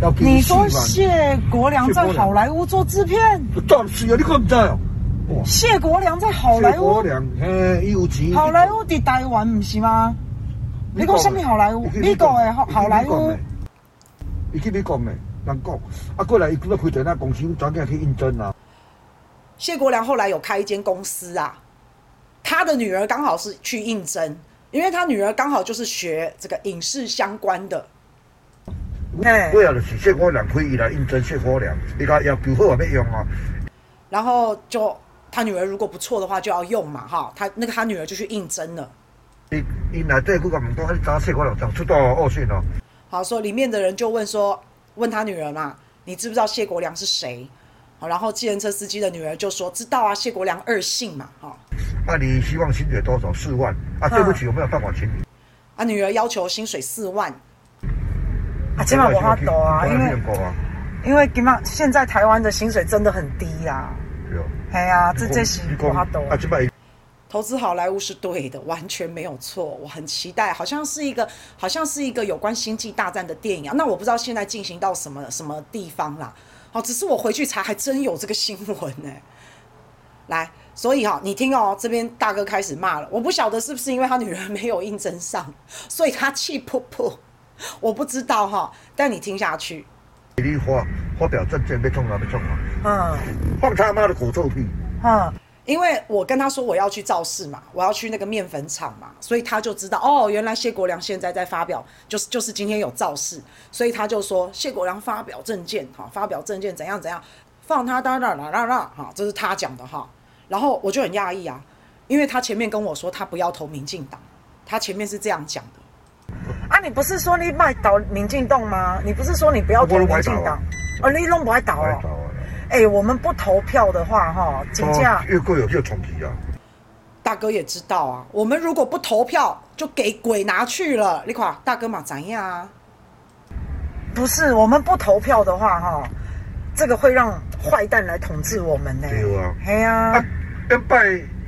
要给你说谢国良在好莱坞做制片？当然是啊，你可不知哦？谢国梁在好莱坞？谢国梁，嘿，有钱。好莱坞在台湾不是吗？你讲什么好莱坞？美国的好好莱坞？你去美国没？难讲。啊，过来，伊佢都开在那公司，专门去应征啊。谢国梁后来有开一间公司啊，他的女儿刚好是去应征，因为他女儿刚好就是学这个影视相关的。哎，对啊，就是谢国良可以来应征谢国良，你讲要求好啊，要用啊。然后就他女儿如果不错的话，就要用嘛，哈，他那个他女儿就去应征了。你你来这个门东，你找谢国梁讲出到恶讯哦。好，说里面的人就问说，问他女儿嘛，你知不知道谢国良是谁？好，然后计程车司机的女儿就说：“知道啊，谢国良二姓嘛，哈。”那你希望薪水多少？四万啊？对不起，我没有办法请你。啊，女儿要求薪水四万。啊，起码我花多啊，因为因为起码现在台湾的薪水真的很低呀。有。哎呀，这这是花多。啊，投资好莱坞是对的，完全没有错。我很期待，好像是一个，好像是一个有关星际大战的电影啊。那我不知道现在进行到什么什么地方啦。好，只是我回去查，还真有这个新闻呢。来，所以哈，你听哦，这边大哥开始骂了。我不晓得是不是因为他女人没有应征上，所以他气噗噗。我不知道哈，但你听下去。你发发表政见被冲了，被冲了。嗯。放他妈的口臭屁。嗯。因为我跟他说我要去造势嘛，我要去那个面粉厂嘛，所以他就知道哦，原来谢国良现在在发表，就是就是今天有造势，所以他就说谢国良发表证件，哈，发表证件怎样怎样，放他当当当当当，哈，这是他讲的哈，然后我就很讶异啊，因为他前面跟我说他不要投民进党，他前面是这样讲的，啊，你不是说你卖倒民进党吗？你不是说你不要投民进党，哦，你拢不爱倒哦。哎、欸，我们不投票的话，哈，金价越贵有越重提啊。大哥也知道啊，我们如果不投票，就给鬼拿去了。你看，大哥嘛怎样啊？不是，我们不投票的话，哈，这个会让坏蛋来统治我们呢。对啊。哎呀、啊。跟拜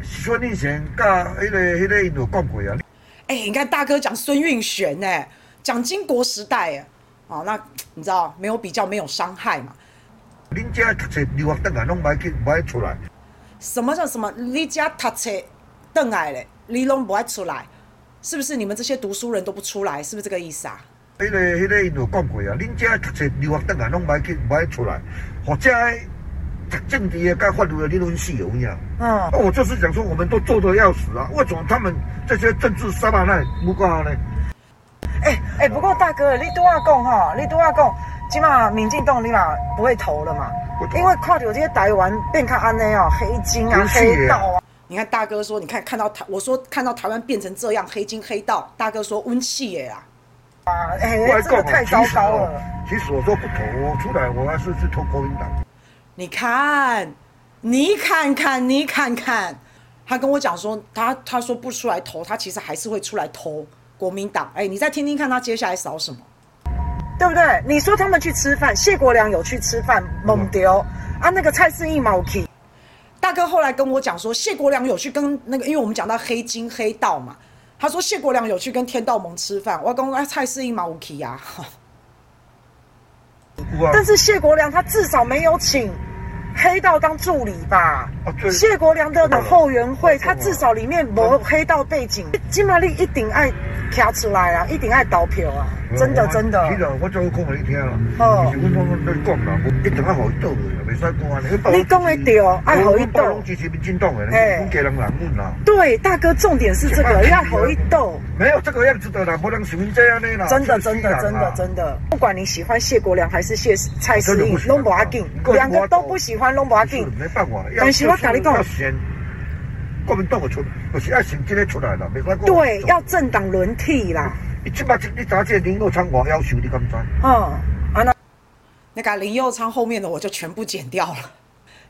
孙运璇跟那个那个有讲过啊。哎、欸，你看大哥讲孙运璇呢，讲经国时代啊，哦，那你知道没有比较没有伤害嘛。恁家读册留学回来，拢不爱去，不爱出来。什么叫什么？你家读册回来嘞，你拢不爱出来，是不是？你们这些读书人都不出来，是不是这个意思啊？迄个、迄个，因有讲过啊。恁家读册留学回来，拢不爱去，不爱出来。或者政治的、跟法律的，你拢死有影。嗯。我就是讲说，我们都做得要死啊，为什么他们这些政治沙巴奈不挂呢？哎哎、欸，不过大哥，你都要讲哈，你都要讲。起码民进党立马不会投了嘛，因为看到这些台湾变成安内哦，黑金啊、黑道啊。你看大哥说，你看看到台，我说看到台湾变成这样，黑金黑道，大哥说温气耶啊！啊，哎、欸，这个太糟糕了。其实我说不投，我出来我还是去投国民党。你看，你看看，你看看，他跟我讲说，他他说不出来投，他其实还是会出来投国民党。哎、欸，你再听听看他接下来扫什么。对不对？你说他们去吃饭，谢国良有去吃饭，猛丢啊，那个蔡适义毛去。大哥后来跟我讲说，谢国良有去跟那个，因为我们讲到黑金黑道嘛，他说谢国良有去跟天道盟吃饭，我讲蔡适义毛 k 呀。但是谢国良他至少没有请黑道当助理吧？谢国良的后援会，他至少里面没有黑道背景，金玛丽一定爱跳出来啊，一定爱投票啊。真的真的，我早讲给你听了。哦，是我我你讲啦，我一定要好一道的，没说过啊。你讲的对，爱好一道。支持民进党的，哎，家人难问啦。对，大哥，重点是这个要好一道。没有这个样子的啦，不能喜欢这样的啦。真的真的真的真的，不管你喜欢谢国良还是谢蔡适应，拢不要紧，两个都不喜欢，拢不要紧。没办法，但是我跟你讲，国民党出，就是爱选今天出来啦，没关系。对，要政党轮替啦。你这把你咋这林佑昌我要求你敢知？嗯，啊那那个林佑昌后面的我就全部剪掉了。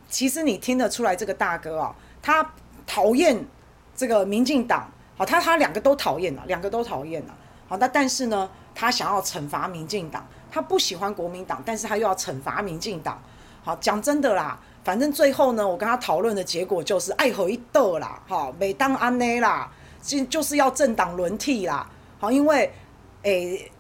其实你听得出来，这个大哥啊、哦，他讨厌这个民进党，好，他他两个都讨厌了，两个都讨厌了，好，那但是呢，他想要惩罚民进党，他不喜欢国民党，但是他又要惩罚民进党。好，讲真的啦，反正最后呢，我跟他讨论的结果就是爱和一斗啦，好，每当安内啦，就就是要政党轮替啦。好，因为，诶，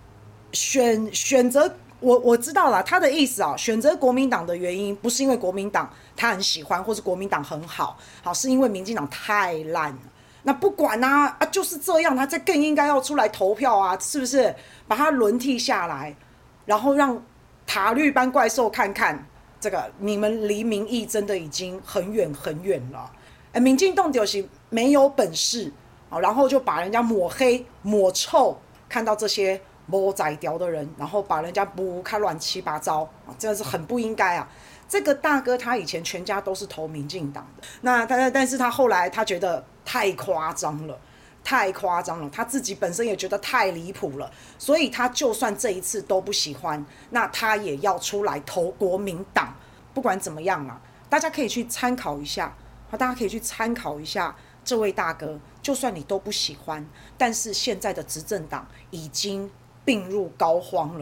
选选择我我知道啦他的意思啊，选择国民党的原因不是因为国民党他很喜欢，或是国民党很好，好是因为民进党太烂。那不管啊啊，就是这样，他这更应该要出来投票啊，是不是？把他轮替下来，然后让塔绿班怪兽看看，这个你们离民意真的已经很远很远了。哎，民进党就是没有本事啊，然后就把人家抹黑抹臭，看到这些摸仔屌的人，然后把人家不看乱七八糟啊，真的是很不应该啊。这个大哥他以前全家都是投民进党的，那但但是他后来他觉得太夸张了，太夸张了，他自己本身也觉得太离谱了，所以他就算这一次都不喜欢，那他也要出来投国民党。不管怎么样啊，大家可以去参考一下，好，大家可以去参考一下这位大哥，就算你都不喜欢，但是现在的执政党已经病入膏肓了。